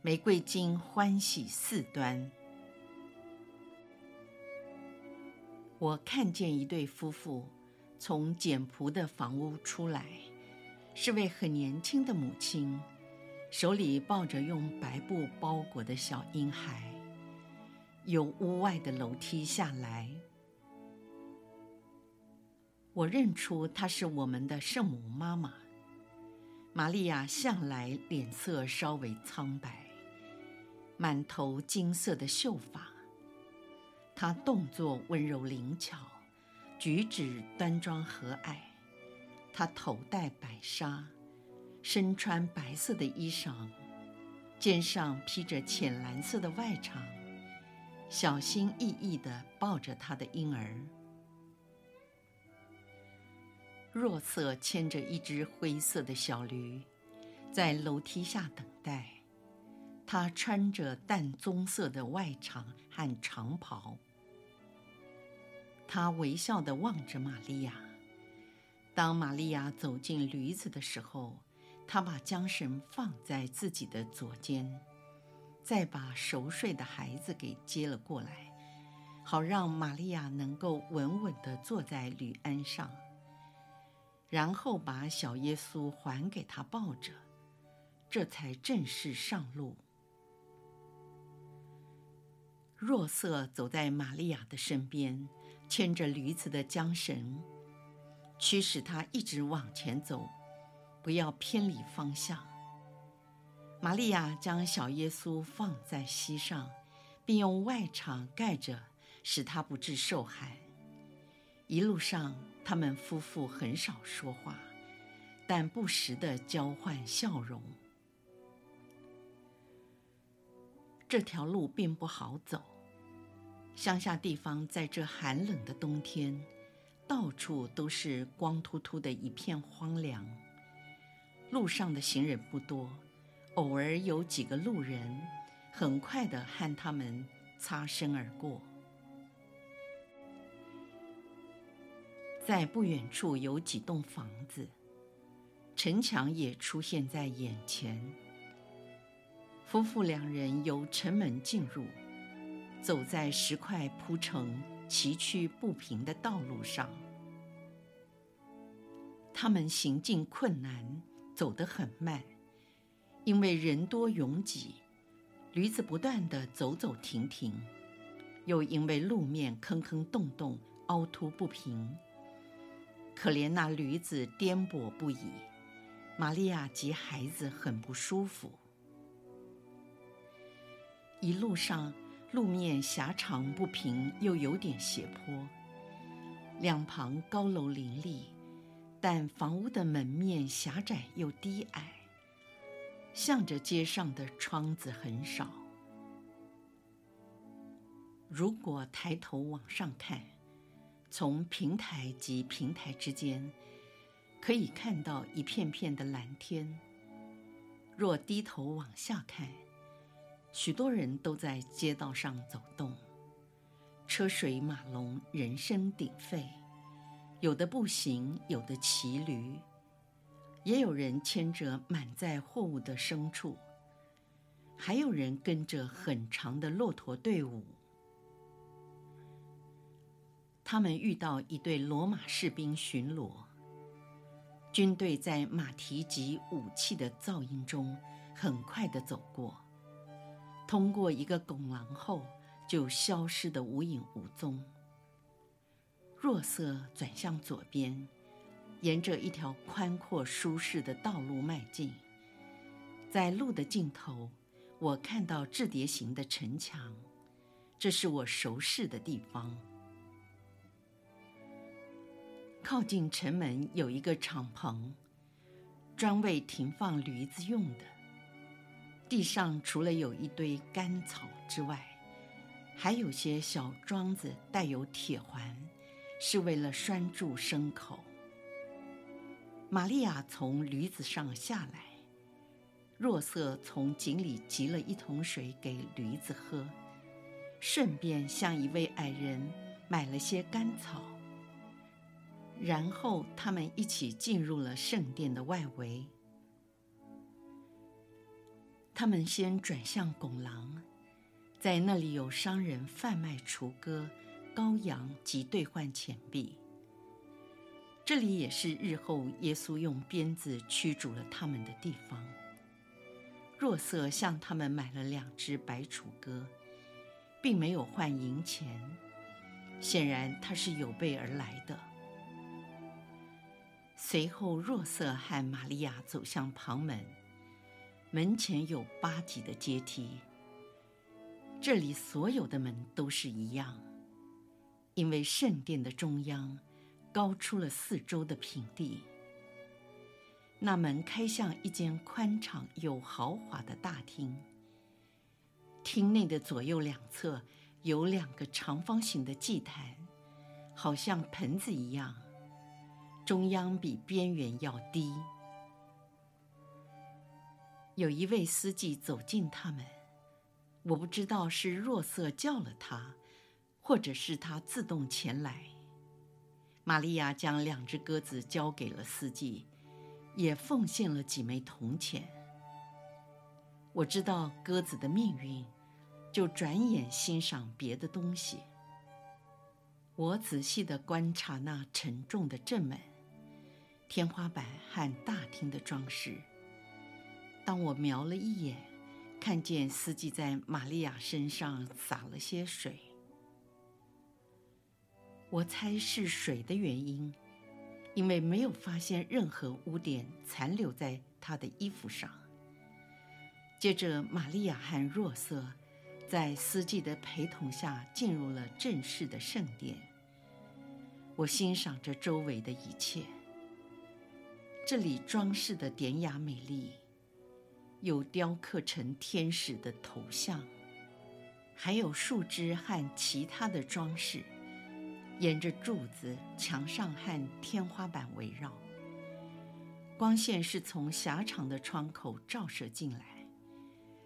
玫瑰金欢喜四端。我看见一对夫妇从简朴的房屋出来，是位很年轻的母亲，手里抱着用白布包裹的小婴孩，由屋外的楼梯下来。我认出她是我们的圣母妈妈。玛利亚向来脸色稍微苍白。满头金色的秀发，她动作温柔灵巧，举止端庄和蔼。她头戴白纱，身穿白色的衣裳，肩上披着浅蓝色的外裳，小心翼翼地抱着她的婴儿。若瑟牵着一只灰色的小驴，在楼梯下等待。他穿着淡棕色的外裳和长袍。他微笑地望着玛利亚。当玛利亚走进驴子的时候，他把缰绳放在自己的左肩，再把熟睡的孩子给接了过来，好让玛利亚能够稳稳地坐在驴鞍上。然后把小耶稣还给他抱着，这才正式上路。若瑟走在玛利亚的身边，牵着驴子的缰绳，驱使他一直往前走，不要偏离方向。玛利亚将小耶稣放在膝上，并用外裳盖着，使他不致受寒。一路上，他们夫妇很少说话，但不时地交换笑容。这条路并不好走，乡下地方在这寒冷的冬天，到处都是光秃秃的一片荒凉。路上的行人不多，偶尔有几个路人，很快地和他们擦身而过。在不远处有几栋房子，城墙也出现在眼前。夫妇两人由城门进入，走在石块铺成、崎岖不平的道路上。他们行进困难，走得很慢，因为人多拥挤，驴子不断地走走停停，又因为路面坑坑洞洞、凹凸不平，可怜那驴子颠簸不已，玛利亚及孩子很不舒服。一路上，路面狭长不平，又有点斜坡，两旁高楼林立，但房屋的门面狭窄又低矮，向着街上的窗子很少。如果抬头往上看，从平台及平台之间，可以看到一片片的蓝天。若低头往下看，许多人都在街道上走动，车水马龙，人声鼎沸，有的步行，有的骑驴，也有人牵着满载货物的牲畜，还有人跟着很长的骆驼队伍。他们遇到一队罗马士兵巡逻，军队在马蹄及武器的噪音中很快地走过。通过一个拱廊后，就消失得无影无踪。若瑟转向左边，沿着一条宽阔舒适的道路迈进。在路的尽头，我看到雉蝶形的城墙，这是我熟识的地方。靠近城门有一个敞篷，专为停放驴子用的。地上除了有一堆干草之外，还有些小桩子带有铁环，是为了拴住牲口。玛利亚从驴子上下来，若瑟从井里汲了一桶水给驴子喝，顺便向一位矮人买了些干草。然后他们一起进入了圣殿的外围。他们先转向拱廊，在那里有商人贩卖雏鸽、羔羊及兑换钱币。这里也是日后耶稣用鞭子驱逐了他们的地方。若瑟向他们买了两只白雏鸽，并没有换银钱，显然他是有备而来的。随后，若瑟和玛利亚走向旁门。门前有八级的阶梯，这里所有的门都是一样，因为圣殿的中央高出了四周的平地。那门开向一间宽敞又豪华的大厅，厅内的左右两侧有两个长方形的祭坛，好像盆子一样，中央比边缘要低。有一位司机走近他们，我不知道是若瑟叫了他，或者是他自动前来。玛利亚将两只鸽子交给了司机，也奉献了几枚铜钱。我知道鸽子的命运，就转眼欣赏别的东西。我仔细地观察那沉重的正门、天花板和大厅的装饰。当我瞄了一眼，看见司机在玛利亚身上洒了些水，我猜是水的原因，因为没有发现任何污点残留在她的衣服上。接着，玛利亚和若瑟在司机的陪同下进入了正式的圣殿。我欣赏着周围的一切，这里装饰的典雅美丽。有雕刻成天使的头像，还有树枝和其他的装饰，沿着柱子、墙上和天花板围绕。光线是从狭长的窗口照射进来，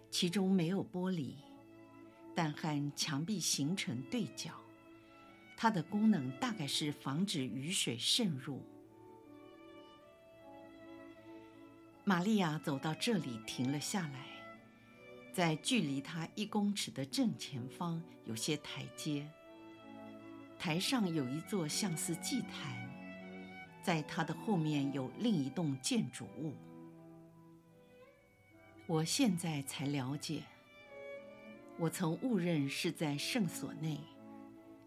其中没有玻璃，但和墙壁形成对角。它的功能大概是防止雨水渗入。玛利亚走到这里，停了下来。在距离她一公尺的正前方有些台阶，台上有一座像是祭坛，在它的后面有另一栋建筑物。我现在才了解，我曾误认是在圣所内，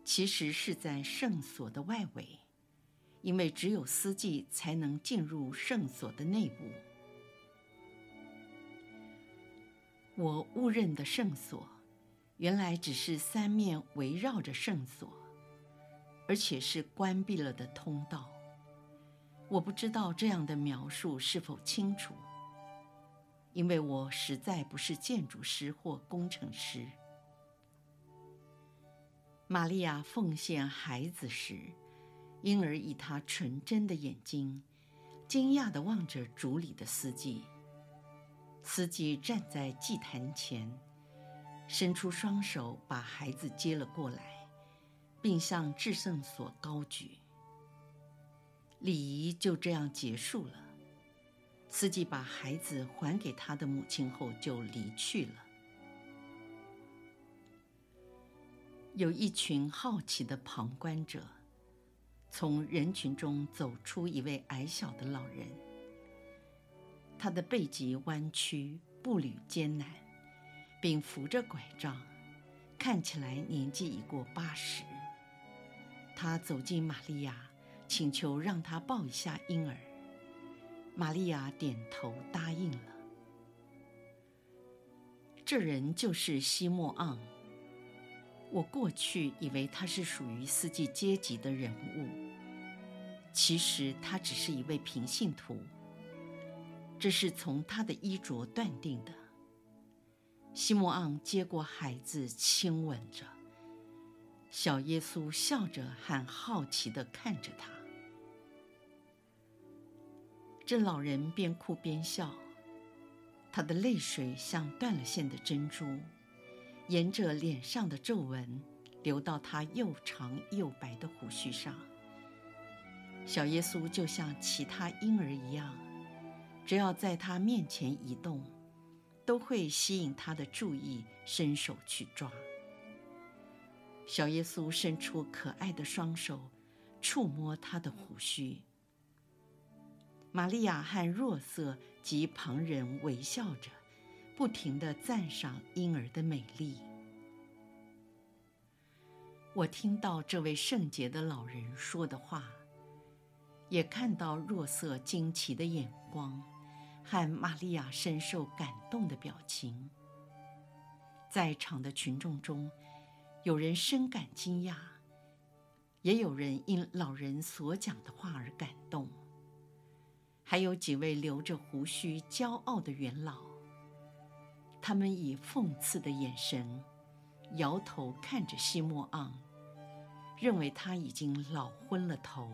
其实是在圣所的外围，因为只有司祭才能进入圣所的内部。我误认的圣所，原来只是三面围绕着圣所，而且是关闭了的通道。我不知道这样的描述是否清楚，因为我实在不是建筑师或工程师。玛利亚奉献孩子时，婴儿以他纯真的眼睛，惊讶地望着主里的司祭。司机站在祭坛前，伸出双手把孩子接了过来，并向至圣所高举。礼仪就这样结束了。司机把孩子还给他的母亲后就离去了。有一群好奇的旁观者，从人群中走出一位矮小的老人。他的背脊弯曲，步履艰难，并扶着拐杖，看起来年纪已过八十。他走进玛利亚，请求让他抱一下婴儿。玛利亚点头答应了。这人就是西莫盎。我过去以为他是属于司祭阶级的人物，其实他只是一位平信徒。这是从他的衣着断定的。西莫盎接过孩子，亲吻着。小耶稣笑着，很好奇地看着他。这老人边哭边笑，他的泪水像断了线的珍珠，沿着脸上的皱纹流到他又长又白的胡须上。小耶稣就像其他婴儿一样，只要在他面前移动，都会吸引他的注意，伸手去抓。小耶稣伸出可爱的双手，触摸他的胡须。玛利亚和若瑟及旁人微笑着，不停地赞赏婴儿的美丽。我听到这位圣洁的老人说的话，也看到若瑟惊奇的眼光和玛利亚深受感动的表情。在场的群众中，有人深感惊讶，也有人因老人所讲的话而感动，还有几位留着胡须、骄傲的元老，他们以讽刺的眼神摇头看着西莫昂，认为他已经老昏了头。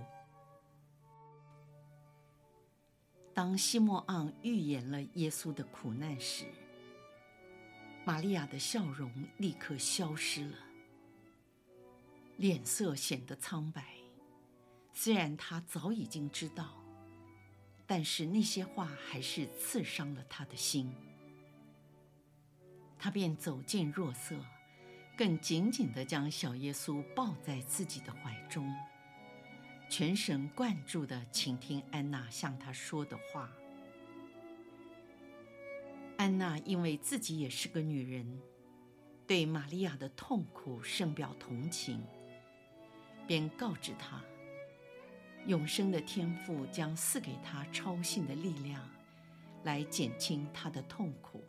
当西莫盎预言了耶稣的苦难时，玛利亚的笑容立刻消失了。脸色显得苍白，虽然他早已经知道，但是那些话还是刺伤了他的心。他便走近若瑟，更紧紧地将小耶稣抱在自己的怀中，全神贯注地倾听安娜向他说的话。安娜因为自己也是个女人，对玛利亚的痛苦深表同情。便告知他，永生的天父将赐给他超性的力量，来减轻他的痛苦。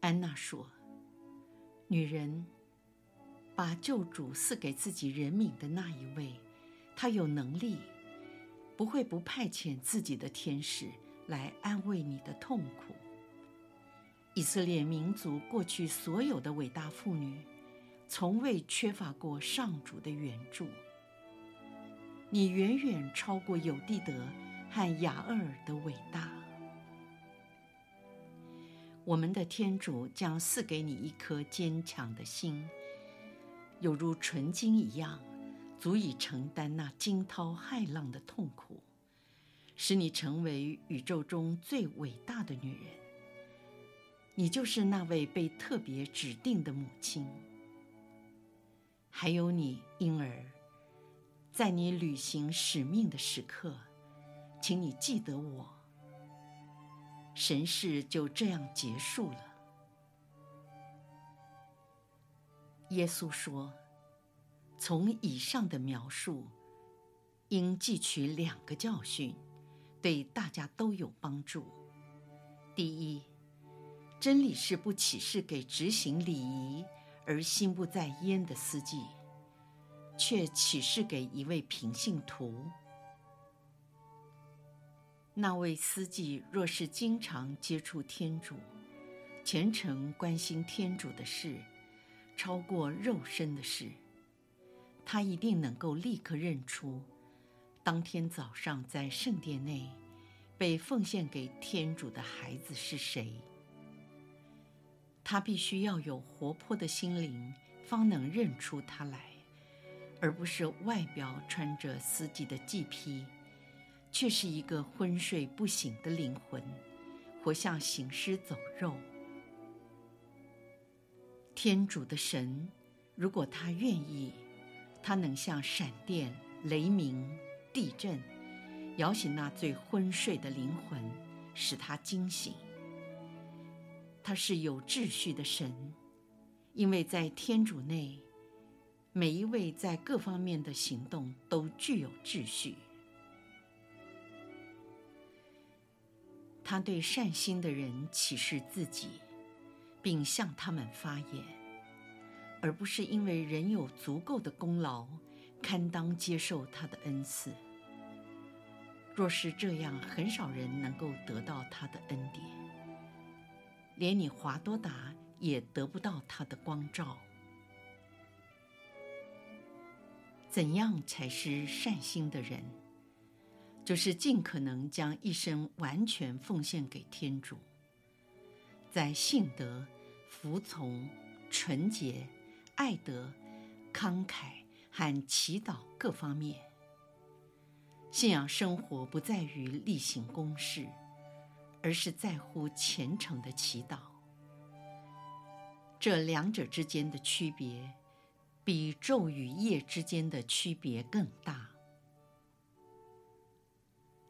安娜说：“女人，把救主赐给自己人民的那一位，他有能力，不会不派遣自己的天使来安慰你的痛苦。以色列民族过去所有的伟大妇女。”从未缺乏过上主的援助。你远远超过有地德和雅尔的伟大。我们的天主将赐给你一颗坚强的心，犹如纯金一样，足以承担那惊涛骇浪的痛苦，使你成为宇宙中最伟大的女人。你就是那位被特别指定的母亲。还有你，婴儿，在你履行使命的时刻，请你记得我。神事就这样结束了。耶稣说：“从以上的描述，应汲取两个教训，对大家都有帮助。第一，真理是不启示给执行礼仪。”而心不在焉的司机，却启示给一位平信徒。那位司机若是经常接触天主，虔诚关心天主的事，超过肉身的事，他一定能够立刻认出，当天早上在圣殿内被奉献给天主的孩子是谁。他必须要有活泼的心灵，方能认出他来，而不是外表穿着司祭的祭披，却是一个昏睡不醒的灵魂，活像行尸走肉。天主的神，如果他愿意，他能像闪电、雷鸣、地震，摇醒那最昏睡的灵魂，使他惊醒。他是有秩序的神，因为在天主内，每一位在各方面的行动都具有秩序。他对善心的人启示自己，并向他们发言，而不是因为人有足够的功劳，堪当接受他的恩赐。若是这样，很少人能够得到他的恩典。连你华多达也得不到他的光照。怎样才是善心的人？就是尽可能将一生完全奉献给天主，在信德、服从、纯洁、爱德、慷慨和祈祷各方面。信仰生活不在于例行公事，而是在乎虔诚的祈祷。这两者之间的区别，比昼与夜之间的区别更大。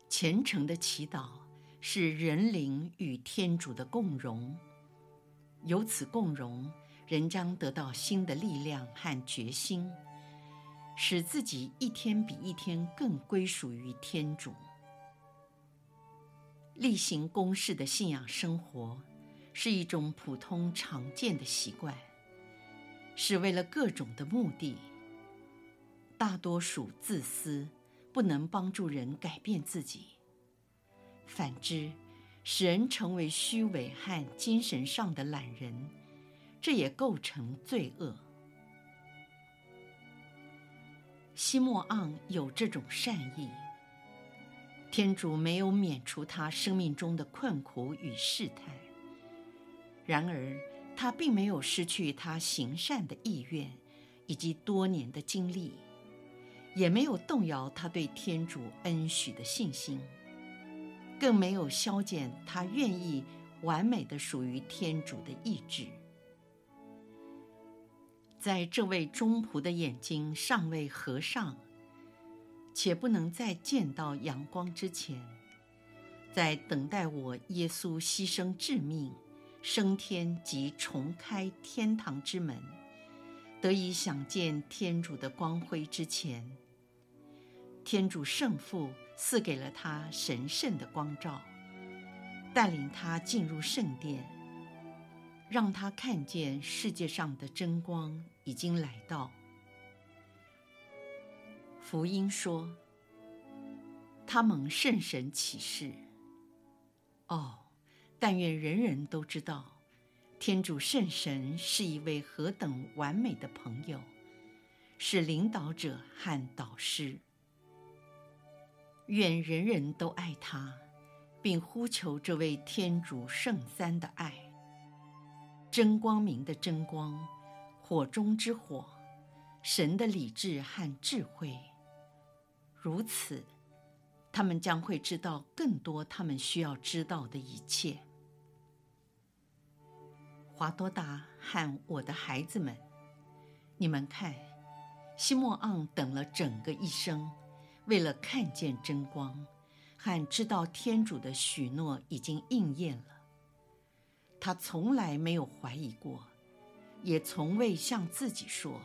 虔诚的祈祷是人灵与天主的共融，由此共融，人将得到新的力量和决心，使自己一天比一天更归属于天主。例行公事的信仰生活是一种普通常见的习惯。是为了各种的目的，大多数自私，不能帮助人改变自己。反之，使人成为虚伪和精神上的懒人，这也构成罪恶。西莫盎有这种善意，天主没有免除他生命中的困苦与试探，然而。他并没有失去他行善的意愿，以及多年的经历，也没有动摇他对天主恩许的信心，更没有消减他愿意完美的属于天主的意志。在这位忠仆的眼睛尚未合上，且不能再见到阳光之前，在等待我耶稣牺牲致命。升天及重开天堂之门，得以想见天主的光辉之前，天主圣父赐给了他神圣的光照，带领他进入圣殿，让他看见世界上的真光已经来到。福音说，他蒙圣神启示。哦。但愿人人都知道，天主圣神是一位何等完美的朋友，是领导者和导师。愿人人都爱他，并呼求这位天主圣三的爱，真光明的真光，火中之火，神的理智和智慧。如此，他们将会知道更多他们需要知道的一切。华多达和我的孩子们，你们看，西莫昂等了整个一生，为了看见真光，和知道天主的许诺已经应验了。他从来没有怀疑过，也从未向自己说，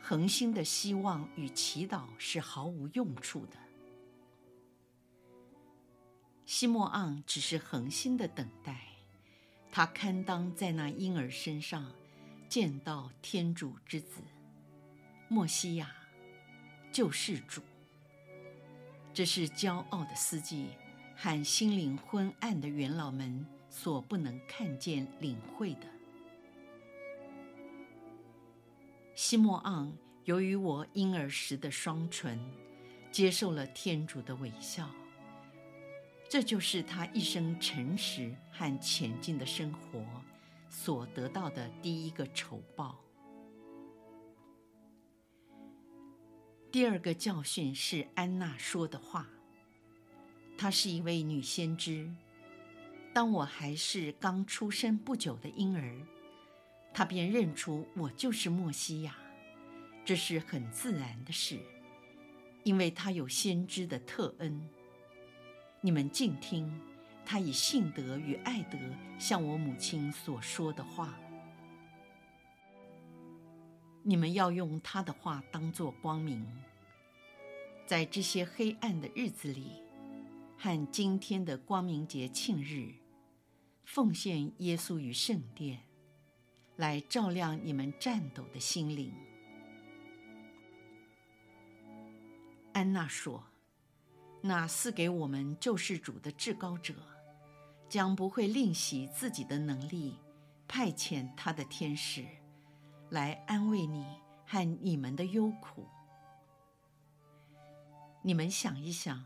恒心的希望与祈祷是毫无用处的。西莫盎只是恒心的等待。他堪当在那婴儿身上见到天主之子，默西亚，救世主。这是骄傲的司机和心灵昏暗的元老们所不能看见领会的。西莫昂，由于我婴儿时的双唇，接受了天主的微笑。这就是他一生诚实和前进的生活所得到的第一个酬报。第二个教训是安娜说的话。她是一位女先知。当我还是刚出生不久的婴儿，他便认出我就是默西亚。这是很自然的事，因为他有先知的特恩。你们静听，他以信德与爱德向我母亲所说的话。你们要用他的话当作光明，在这些黑暗的日子里，和今天的光明节庆日，奉献耶稣于圣殿，来照亮你们颤抖的心灵。安娜说。那赐给我们救世主的至高者，将不会吝惜自己的能力，派遣他的天使来安慰你和你们的忧苦。你们想一想，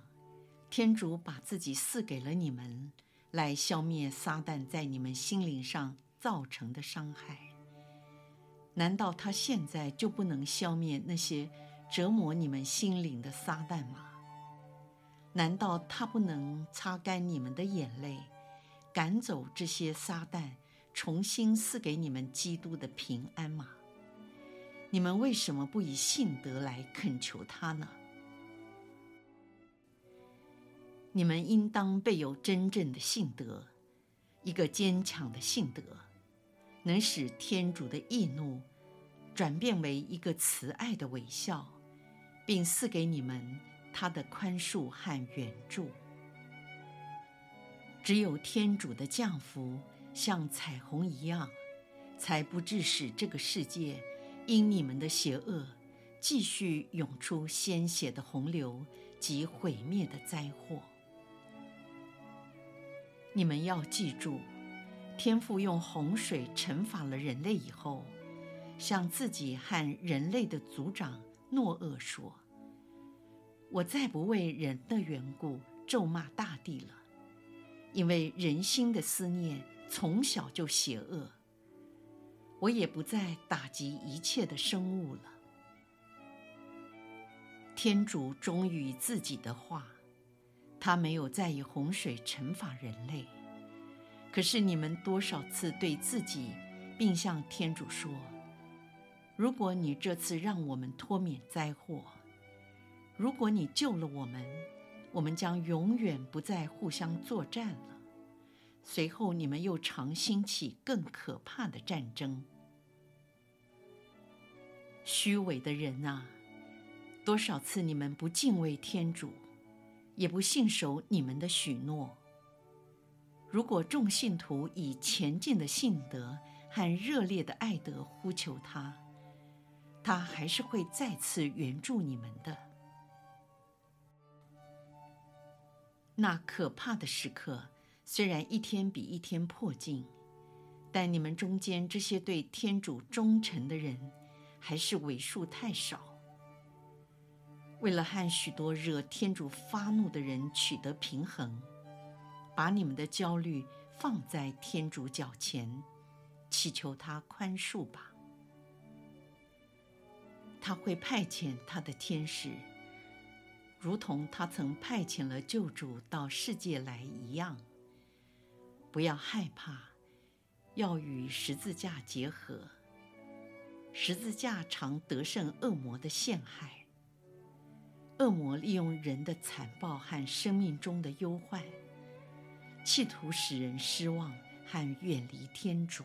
天主把自己赐给了你们，来消灭撒旦在你们心灵上造成的伤害。难道他现在就不能消灭那些折磨你们心灵的撒旦吗？难道他不能擦干你们的眼泪，赶走这些撒旦，重新赐给你们基督的平安吗？你们为什么不以信德来恳求他呢？你们应当备有真正的信德，一个坚强的信德，能使天主的义怒转变为一个慈爱的微笑，并赐给你们他的宽恕和援助。只有天主的降福像彩虹一样，才不致使这个世界因你们的邪恶继续涌出鲜血的洪流及毁灭的灾祸。你们要记住，天父用洪水惩罚了人类以后，向自己和人类的族长诺厄说：“我再不为人的缘故咒骂大地了，因为人心的思念从小就邪恶。我也不再打击一切的生物了。”天主忠于自己的话。他没有再以洪水惩罚人类，可是你们多少次对自己，并向天主说：“如果你这次让我们脱免灾祸，如果你救了我们，我们将永远不再互相作战了。”随后你们又常兴起更可怕的战争。虚伪的人啊，多少次你们不敬畏天主，也不信守你们的许诺。如果众信徒以虔敬的信德和热烈的爱德呼求他，他还是会再次援助你们的。那可怕的时刻虽然一天比一天迫近，但你们中间这些对天主忠诚的人，还是为数太少。为了和许多惹天主发怒的人取得平衡，把你们的焦虑放在天主脚前，祈求他宽恕吧。他会派遣他的天使，如同他曾派遣了救主到世界来一样。不要害怕，要与十字架结合。十字架常得胜恶魔的陷害。恶魔利用人的残暴和生命中的忧患，企图使人失望和远离天主。